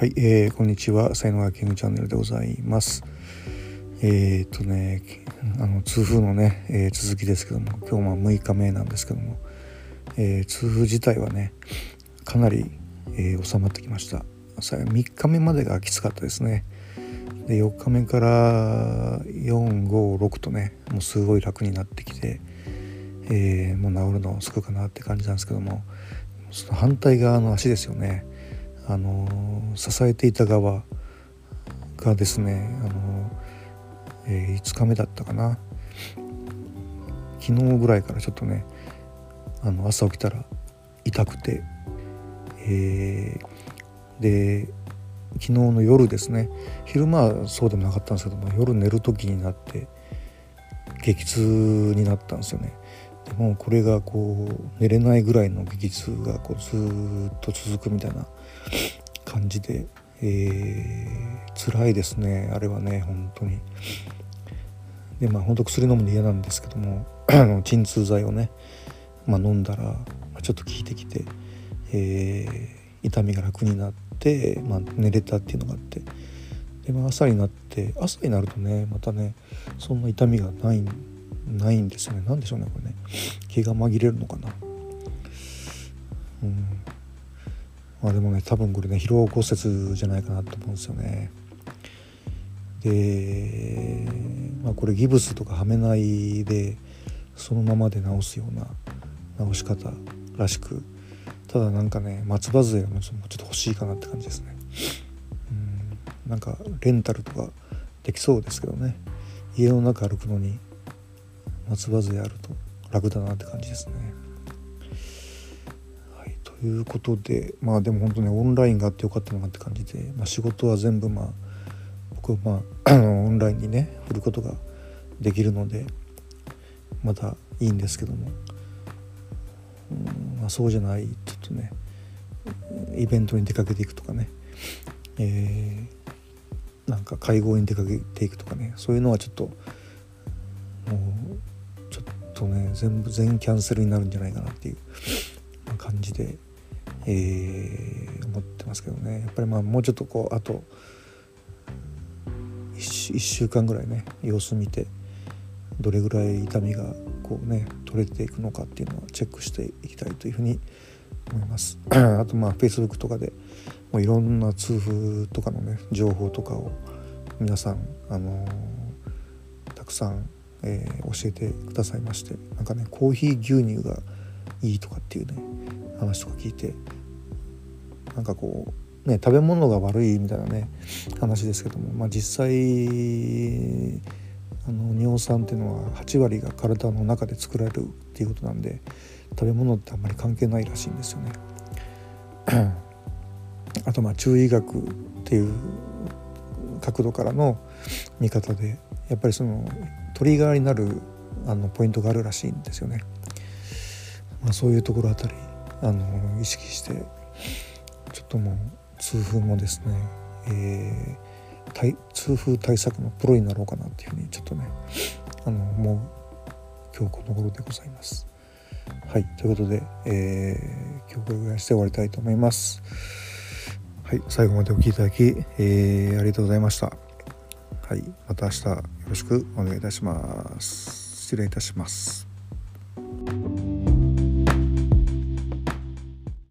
はい、えー、こんにちは。才能がキングチャンネルでございます。えー、っとね、あの痛風のね、えー、続きですけども、今日も6日目なんですけども、えー、痛風自体はね、かなり、えー、収まってきました。3日目までがきつかったですね。で4日目から456とねもうすごい楽になってきて、えー、もう治るのすぐかなって感じなんですけどもその反対側の足ですよねあの支えていた側がですね、あのえー、5日目だったかな。昨日ぐらいからちょっとねあの朝起きたら痛くて、えー、で昨日の夜ですね昼間はそうでもなかったんですけども夜寝る時になって激痛になったんですよね。でもこれがこう寝れないぐらいの激痛がこうずっと続くみたいな感じで、えー、辛いですねあれはね本当に。でまあ本当薬飲むの嫌なんですけども 鎮痛剤をね、まあ、飲んだらちょっと効いてきて、えー、痛みが楽になって、まあ、寝れたっていうのがあってで、まあ、朝になって朝になるとねまたねそんな痛みがないんないんですよね。何でしょうねこれね。気が紛れるのかな。うん。まあでもね多分これね疲労骨折じゃないかなと思うんですよね。で、まあ、これギブスとかはめないでそのままで治すような治し方らしくただなんかね松葉杖がもちょっと欲しいかなって感じですね。うん。なんかレンタルとかできそうですけどね。家の中歩くのに松葉杖あると楽だなって感じですね。はい、ということでまあでも本当にオンラインがあってよかったなって感じで、まあ、仕事は全部まあ僕はまあオンラインにね振ることができるのでまたいいんですけども、うんまあ、そうじゃないちょっとねイベントに出かけていくとかね、えー、なんか会合に出かけていくとかね。そういうのはちょっともうとね全部全キャンセルになるんじゃないかなっていう感じで、えー、思ってますけどねやっぱりまあもうちょっとこうあと 1, 1週間ぐらいね様子見てどれぐらい痛みがこうね取れていくのかっていうのはチェックしていきたいというふうに思います。あとまあ Facebook とかでもういろんな痛風とかのね情報とかを皆さんあのー、たくさんえー、教えてくださいましてなんかねコーヒー牛乳がいいとかっていうね話とか聞いてなんかこうね食べ物が悪いみたいなね話ですけども、まあ、実際あの尿酸っていうのは8割が体の中で作られるっていうことなんで食べ物ってあんまり関係ないらしいんですよね。あとまあ中医学っていう角度からの見方でやっぱりそのトリガーになるあのポイントがあるらしいんですよね。まあ、そういうところあたりあの意識してちょっともう痛風もですね、えー、痛風対策のプロになろうかなっていうふうにちょっとねあの思う今日この頃でございます。はいということで、えー、今日これぐらいして終わりたいと思います。はい、最後までお聴きいただき、えー、ありがとうございました。はい、また明日よろしくお願いいたします。失礼いたします。